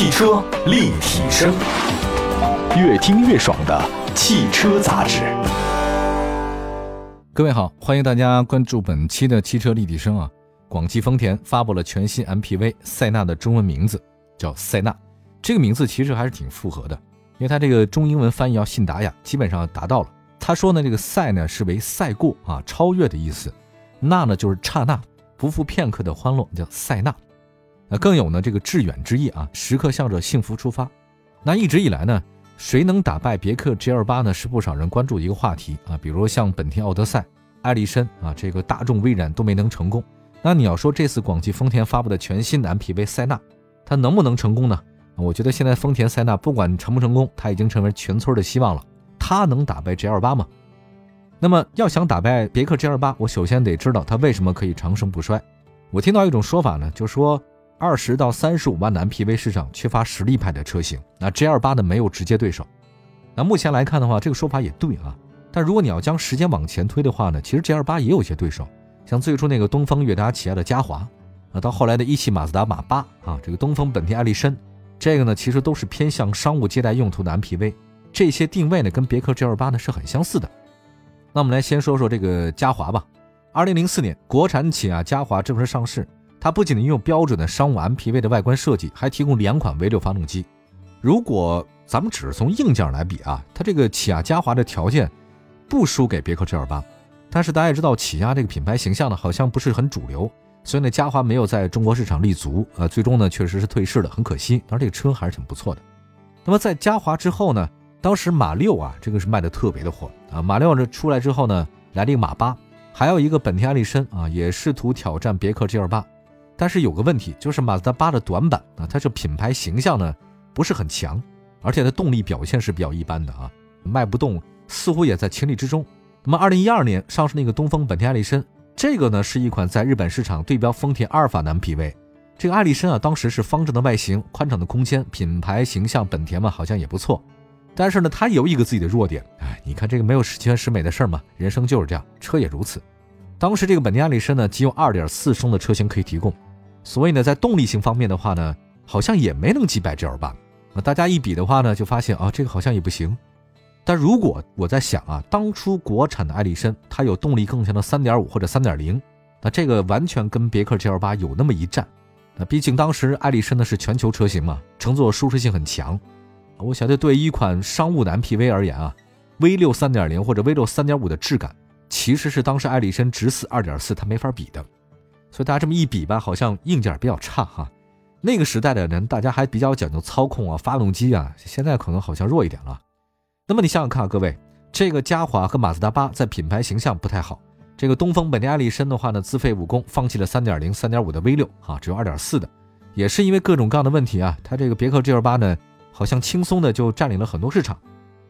汽车立体声，越听越爽的汽车杂志。各位好，欢迎大家关注本期的汽车立体声啊。广汽丰田发布了全新 MPV 塞纳的中文名字叫塞纳，这个名字其实还是挺复合的，因为它这个中英文翻译要信达雅，基本上达到了。他说呢，这个赛呢是为赛过啊，超越的意思，那呢就是刹那不负片刻的欢乐，叫塞纳。那更有呢这个致远之意啊，时刻向着幸福出发。那一直以来呢，谁能打败别克 GL8 呢？是不少人关注的一个话题啊。比如像本田奥德赛、艾力绅啊，这个大众威然都没能成功。那你要说这次广汽丰田发布的全新的 MPV 塞纳，它能不能成功呢？我觉得现在丰田塞纳不管成不成功，它已经成为全村的希望了。它能打败 GL8 吗？那么要想打败别克 GL8，我首先得知道它为什么可以长盛不衰。我听到一种说法呢，就说二十到三十五万的 MPV 市场缺乏实力派的车型，那 GL8 呢没有直接对手。那目前来看的话，这个说法也对啊。但如果你要将时间往前推的话呢，其实 GL8 也有一些对手。像最初那个东风悦达起亚的嘉华，啊，到后来的一汽马自达马八啊，这个东风本田艾力绅，这个呢其实都是偏向商务接待用途的 MPV，这些定位呢跟别克 GL8 呢是很相似的。那我们来先说说这个嘉华吧。二零零四年，国产起亚嘉华正式上市，它不仅拥有标准的商务 MPV 的外观设计，还提供两款 V6 发动机。如果咱们只是从硬件来比啊，它这个起亚嘉华的条件不输给别克 GL8。但是大家也知道，起亚这个品牌形象呢，好像不是很主流，所以呢，嘉华没有在中国市场立足，呃，最终呢，确实是退市了，很可惜。当然，这个车还是挺不错的。那么在嘉华之后呢，当时马六啊，这个是卖的特别的火啊。马六这出来之后呢，来了一个马八，还有一个本田艾力绅啊，也试图挑战别克 GL8。但是有个问题，就是马自达八的短板啊，它这品牌形象呢不是很强，而且它动力表现是比较一般的啊，卖不动，似乎也在情理之中。那么，二零一二年上市那个东风本田艾力绅，这个呢是一款在日本市场对标丰田阿尔法的 MPV。这个艾力绅啊，当时是方正的外形、宽敞的空间，品牌形象本田嘛好像也不错。但是呢，它有一个自己的弱点。哎，你看这个没有十全十美的事儿嘛，人生就是这样，车也如此。当时这个本田艾力绅呢，仅有二点四升的车型可以提供，所以呢，在动力性方面的话呢，好像也没能击败 GL8。那大家一比的话呢，就发现啊，这个好像也不行。但如果我在想啊，当初国产的艾力绅它有动力更强的3.5或者3.0，那这个完全跟别克 GL8 有那么一战。那毕竟当时艾力绅呢是全球车型嘛，乘坐舒适性很强。我想这对一款商务的 MPV 而言啊，V6 3.0或者 V6 3.5的质感，其实是当时艾力绅直四2.4它没法比的。所以大家这么一比吧，好像硬件比较差哈。那个时代的人大家还比较讲究操控啊，发动机啊，现在可能好像弱一点了。那么你想想看啊，各位，这个嘉华和马自达八在品牌形象不太好。这个东风本田艾力绅的话呢，自废武功，放弃了三点零、三点五的 V 六啊，只有二点四的，也是因为各种各样的问题啊。它这个别克 GL 八呢，好像轻松的就占领了很多市场。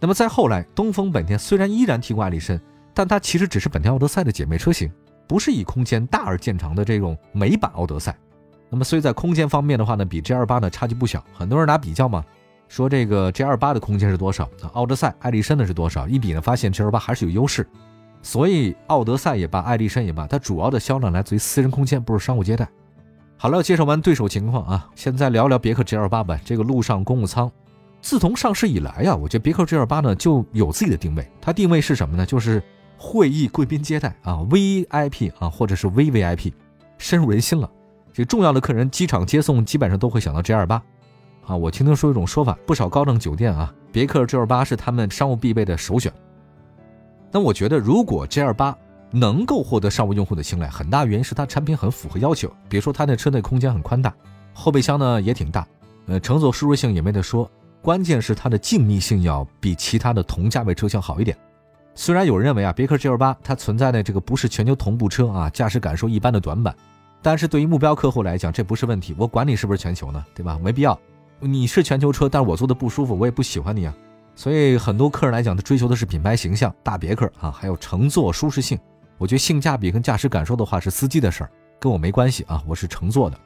那么再后来，东风本田虽然依然提供艾力绅，但它其实只是本田奥德赛的姐妹车型，不是以空间大而见长的这种美版奥德赛。那么所以在空间方面的话呢，比 G 二八呢差距不小。很多人拿比较嘛。说这个 G 二八的空间是多少？奥德赛、艾力绅的是多少？一比呢，发现 G 二八还是有优势。所以奥德赛也罢，艾力绅也罢，它主要的销量来自于私人空间，不是商务接待。好了，介绍完对手情况啊，现在聊聊别克 G 二八吧。这个陆上公务舱，自从上市以来呀，我觉得别克 G 二八呢就有自己的定位。它定位是什么呢？就是会议贵宾接待啊，VIP 啊，或者是 VVIP，深入人心了。这重要的客人机场接送，基本上都会想到 G 二八。啊，我听听说一种说法，不少高档酒店啊，别克 G28 是他们商务必备的首选。那我觉得，如果 G28 能够获得商务用户的青睐，很大原因是它产品很符合要求。比如说，它那车内空间很宽大，后备箱呢也挺大，呃，乘坐舒适性也没得说。关键是它的静谧性要比其他的同价位车型好一点。虽然有人认为啊，别克 G28 它存在的这个不是全球同步车啊，驾驶感受一般的短板，但是对于目标客户来讲，这不是问题。我管你是不是全球呢，对吧？没必要。你是全球车，但是我坐的不舒服，我也不喜欢你啊。所以很多客人来讲，他追求的是品牌形象、大别克啊，还有乘坐舒适性。我觉得性价比跟驾驶感受的话是司机的事儿，跟我没关系啊。我是乘坐的。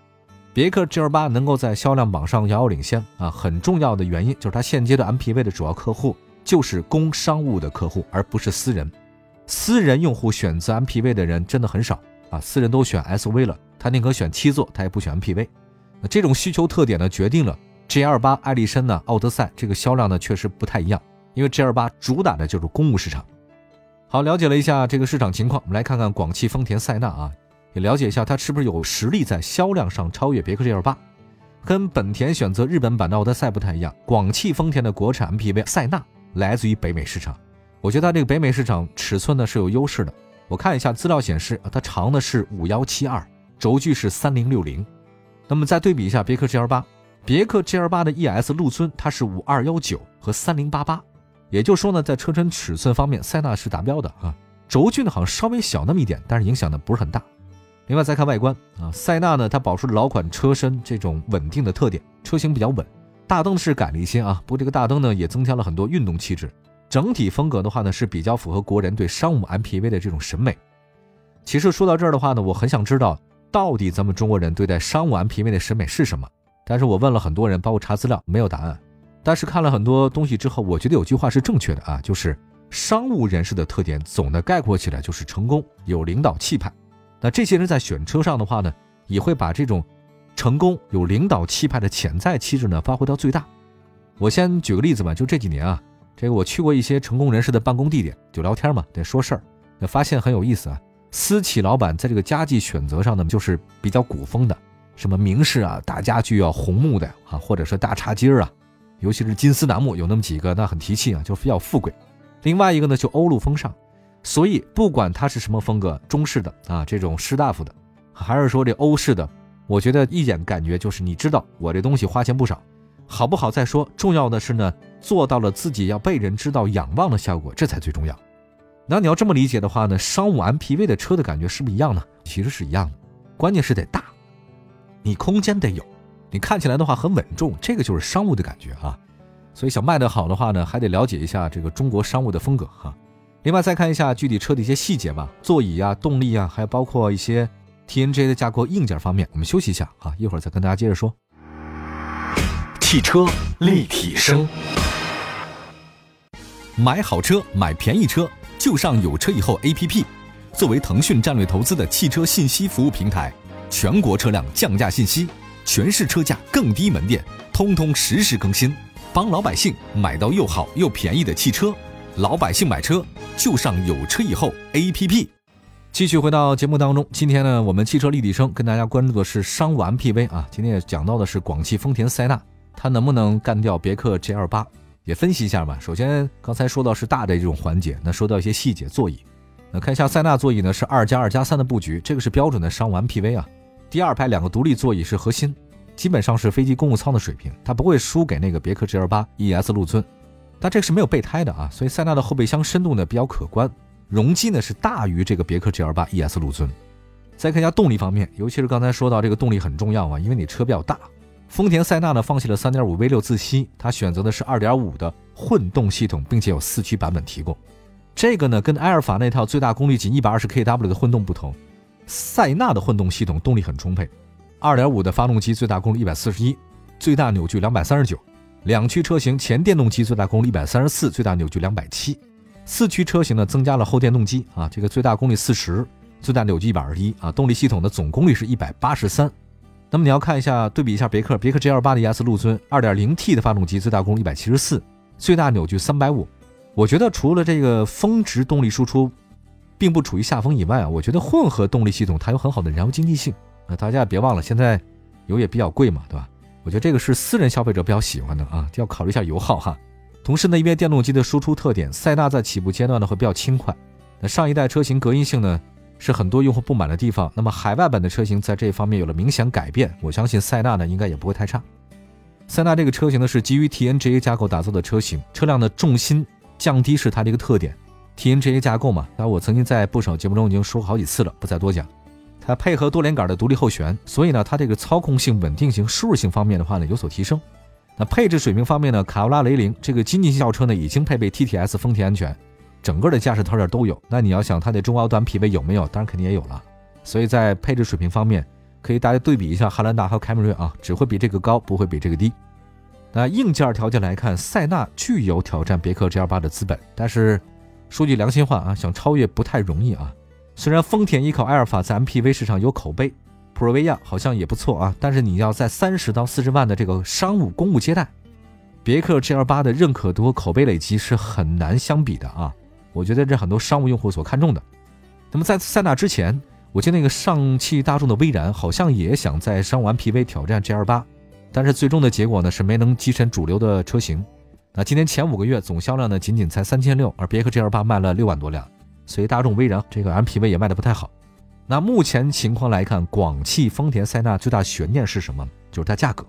别克 GL8 能够在销量榜上遥遥领先啊，很重要的原因就是它现阶段 MPV 的主要客户就是供商务的客户，而不是私人。私人用户选择 MPV 的人真的很少啊，私人都选 SUV 了，他宁可选七座，他也不选 MPV。那这种需求特点呢，决定了。GL 八艾力绅呢，奥德赛这个销量呢确实不太一样，因为 GL 八主打的就是公务市场。好，了解了一下这个市场情况，我们来看看广汽丰田塞纳啊，也了解一下它是不是有实力在销量上超越别克 GL 八。跟本田选择日本版的奥德赛不太一样，广汽丰田的国产 MPV 塞纳来自于北美市场，我觉得它这个北美市场尺寸呢是有优势的。我看一下资料显示，它长的是五幺七二，轴距是三零六零。那么再对比一下别克 GL 八。别克 GL 八的 ES 陆尊，它是五二幺九和三零八八，也就是说呢，在车身尺寸方面，塞纳是达标的啊。轴距呢好像稍微小那么一点，但是影响呢不是很大。另外再看外观啊，塞纳呢它保持老款车身这种稳定的特点，车型比较稳。大灯是改了一些啊，不过这个大灯呢也增加了很多运动气质。整体风格的话呢是比较符合国人对商务 MPV 的这种审美。其实说到这儿的话呢，我很想知道到底咱们中国人对待商务 MPV 的审美是什么。但是我问了很多人，包括查资料，没有答案。但是看了很多东西之后，我觉得有句话是正确的啊，就是商务人士的特点，总的概括起来就是成功、有领导气派。那这些人在选车上的话呢，也会把这种成功、有领导气派的潜在气质呢发挥到最大。我先举个例子吧，就这几年啊，这个我去过一些成功人士的办公地点，就聊天嘛，得说事儿，那发现很有意思啊。私企老板在这个家具选择上呢，就是比较古风的。什么名士啊，大家具啊红木的啊，或者是大茶几儿啊，尤其是金丝楠木，有那么几个，那很提气啊，就比较富贵。另外一个呢，就欧陆风尚。所以不管它是什么风格，中式的啊，这种士大夫的，还是说这欧式的，我觉得一眼感觉就是，你知道我这东西花钱不少，好不好再说，重要的是呢，做到了自己要被人知道、仰望的效果，这才最重要。那你要这么理解的话呢，商务 MPV 的车的感觉是不是一样呢？其实是一样的，关键是得大。你空间得有，你看起来的话很稳重，这个就是商务的感觉啊。所以想卖得好的话呢，还得了解一下这个中国商务的风格哈。另外再看一下具体车的一些细节吧，座椅啊、动力啊，还有包括一些 TNGA 的架构硬件方面，我们休息一下啊，一会儿再跟大家接着说。汽车立体声，买好车买便宜车就上有车以后 APP，作为腾讯战略投资的汽车信息服务平台。全国车辆降价信息，全市车价更低门店，通通实时更新，帮老百姓买到又好又便宜的汽车。老百姓买车就上有车以后 APP。继续回到节目当中，今天呢，我们汽车立体声跟大家关注的是商务 MPV 啊。今天也讲到的是广汽丰田塞纳，它能不能干掉别克 GL 八？也分析一下吧。首先，刚才说到是大的这种环节，那说到一些细节，座椅。那看一下塞纳座椅呢，是二加二加三的布局，这个是标准的商务 MPV 啊。第二排两个独立座椅是核心，基本上是飞机公务舱的水平，它不会输给那个别克 GL 八 ES 陆尊，但这个是没有备胎的啊，所以塞纳的后备箱深度呢比较可观，容积呢是大于这个别克 GL 八 ES 陆尊。再看一下动力方面，尤其是刚才说到这个动力很重要啊，因为你车比较大，丰田塞纳呢放弃了3.5 V6 自吸，它选择的是2.5的混动系统，并且有四驱版本提供。这个呢跟埃尔法那套最大功率仅 120kW 的混动不同。塞纳的混动系统动力很充沛，2.5的发动机最大功率141，最大扭矩239；两驱车型前电动机最大功率134，最大扭矩270四驱车型呢增加了后电动机啊，这个最大功率40，最大扭矩121啊，动力系统的总功率是183。那么你要看一下对比一下别克，别克 GL8 的 ES 陆尊 2.0T 的发动机最大功率174，最大扭矩350。我觉得除了这个峰值动力输出。并不处于下风以外啊，我觉得混合动力系统它有很好的燃油经济性。那大家也别忘了，现在油也比较贵嘛，对吧？我觉得这个是私人消费者比较喜欢的啊，就要考虑一下油耗哈。同时呢，因为电动机的输出特点，塞纳在起步阶段呢会比较轻快。那上一代车型隔音性呢是很多用户不满的地方，那么海外版的车型在这方面有了明显改变，我相信塞纳呢应该也不会太差。塞纳这个车型呢是基于 TNGA 架构打造的车型，车辆的重心降低是它的一个特点。TNGA 架构嘛，那我曾经在不少节目中已经说过好几次了，不再多讲。它配合多连杆的独立后悬，所以呢，它这个操控性、稳定性、舒适性方面的话呢有所提升。那配置水平方面呢，卡罗拉、雷凌这个经济性轿车呢已经配备 TTS 丰田安全，整个的驾驶套件都有。那你要想它的中高端匹配有没有？当然肯定也有了。所以在配置水平方面，可以大家对比一下汉兰达和凯美瑞啊，只会比这个高，不会比这个低。那硬件条件来看，塞纳具有挑战别克 GL8 的资本，但是。说句良心话啊，想超越不太容易啊。虽然丰田依靠埃尔法在 MPV 市场有口碑，普锐维亚好像也不错啊，但是你要在三十到四十万的这个商务公务接待，别克 GL 八的认可度和口碑累积是很难相比的啊。我觉得这很多商务用户所看重的。那么在塞纳之前，我记得那个上汽大众的威然好像也想在商务 MPV 挑战 GL 八，但是最终的结果呢是没能跻身主流的车型。那今年前五个月总销量呢仅仅才三千六，而别克 GL 八卖了六万多辆，所以大众威然这个 MPV 也卖的不太好。那目前情况来看，广汽丰田塞纳最大悬念是什么？就是它价格。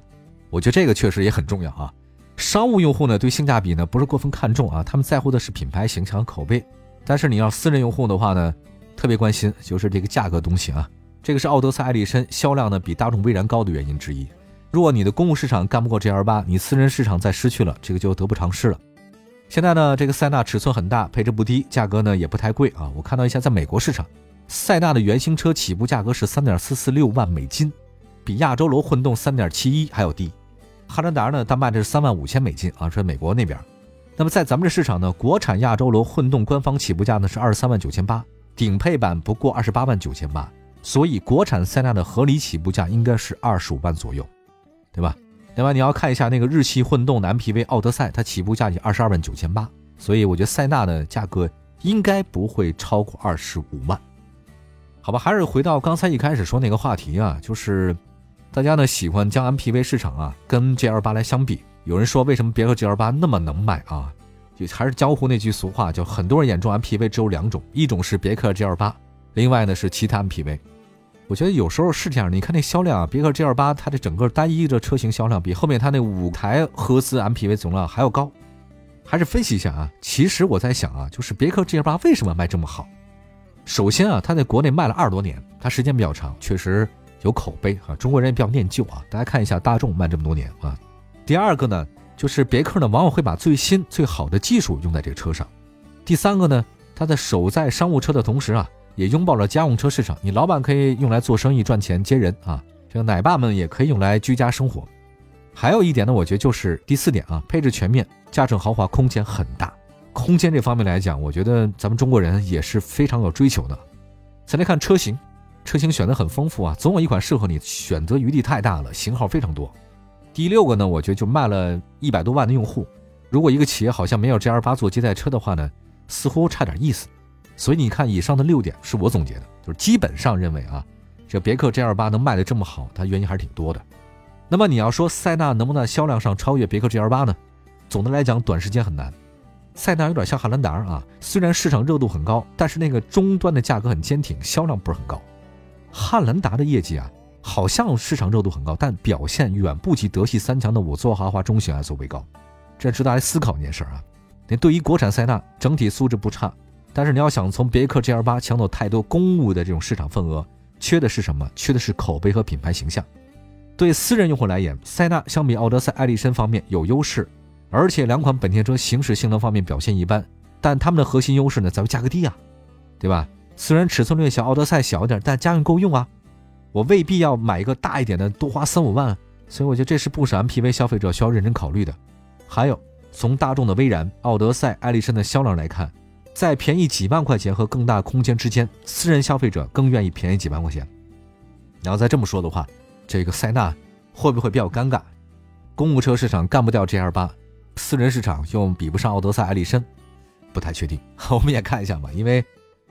我觉得这个确实也很重要啊。商务用户呢对性价比呢不是过分看重啊，他们在乎的是品牌形象口碑。但是你要私人用户的话呢，特别关心就是这个价格东西啊。这个是奥德赛、艾力绅销量呢比大众威然高的原因之一。如果你的公务市场干不过 GL 八，你私人市场再失去了，这个就得不偿失了。现在呢，这个塞纳尺寸很大，配置不低，价格呢也不太贵啊。我看到一下，在美国市场。塞纳的原型车起步价格是三点四四六万美金，比亚洲龙混动三点七一还要低。汉兰达呢，它卖的是三万五千美金啊，是美国那边。那么在咱们这市场呢，国产亚洲龙混动官方起步价呢是二十三万九千八，顶配版不过二十八万九千八，所以国产塞纳的合理起步价应该是二十五万左右，对吧？另外你要看一下那个日系混动的 MPV 奥德赛，它起步价也二十二万九千八，所以我觉得塞纳的价格应该不会超过二十五万。好吧，还是回到刚才一开始说那个话题啊，就是大家呢喜欢将 MPV 市场啊跟 GL 八来相比。有人说为什么别克 GL 八那么能卖啊？就还是江湖那句俗话，就很多人眼中 MPV 只有两种，一种是别克 GL 八，另外呢是其他 MPV。我觉得有时候是这样，你看那销量啊，别克 GL 八它的整个单一的车型销量比后面它那五台合资 MPV 总量还要高。还是分析一下啊，其实我在想啊，就是别克 GL 八为什么卖这么好？首先啊，它在国内卖了二十多年，它时间比较长，确实有口碑啊。中国人也比较念旧啊。大家看一下大众卖这么多年啊。第二个呢，就是别克呢往往会把最新最好的技术用在这个车上。第三个呢，它在守在商务车的同时啊，也拥抱了家用车市场。你老板可以用来做生意赚钱接人啊，这个奶爸们也可以用来居家生活。还有一点呢，我觉得就是第四点啊，配置全面，驾乘豪华，空间很大。空间这方面来讲，我觉得咱们中国人也是非常有追求的。再来看车型，车型选择很丰富啊，总有一款适合你，选择余地太大了，型号非常多。第六个呢，我觉得就卖了一百多万的用户，如果一个企业好像没有 GL 八做接待车的话呢，似乎差点意思。所以你看，以上的六点是我总结的，就是基本上认为啊，这别克 GL 八能卖的这么好，它原因还是挺多的。那么你要说塞纳能不能在销量上超越别克 GL 八呢？总的来讲，短时间很难。塞纳有点像汉兰达啊，虽然市场热度很高，但是那个终端的价格很坚挺，销量不是很高。汉兰达的业绩啊，好像市场热度很高，但表现远不及德系三强的五座豪华中型 SUV 高。这值得来思考一件事啊。那对于国产塞纳，整体素质不差，但是你要想从别克 GL 八抢走太多公务的这种市场份额，缺的是什么？缺的是口碑和品牌形象。对私人用户来言，塞纳相比奥德赛、艾力绅方面有优势。而且两款本田车行驶性能方面表现一般，但它们的核心优势呢在于价格低啊，对吧？虽然尺寸略小，奥德赛小一点，但家用够用啊。我未必要买一个大一点的，多花三五万。所以我觉得这是不少 MPV 消费者需要认真考虑的。还有，从大众的威然、奥德赛、艾力绅的销量来看，在便宜几万块钱和更大空间之间，私人消费者更愿意便宜几万块钱。你要再这么说的话，这个塞纳会不会比较尴尬？公务车市场干不掉 GL 八。私人市场又比不上奥德赛、艾力绅，不太确定。我们也看一下吧，因为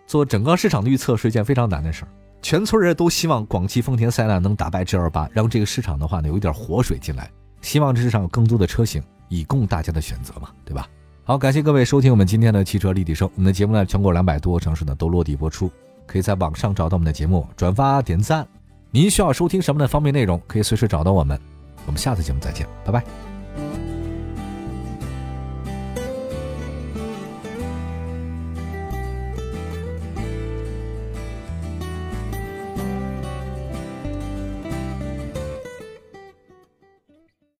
做整个市场的预测是一件非常难的事儿。全村人都希望广汽丰田塞纳能打败 G 二八，让这个市场的话呢有一点活水进来。希望这市场有更多的车型，以供大家的选择嘛，对吧？好，感谢各位收听我们今天的汽车立体声。我们的节目呢，全国两百多个城市呢都落地播出，可以在网上找到我们的节目，转发点赞。您需要收听什么的方面内容，可以随时找到我们。我们下次节目再见，拜拜。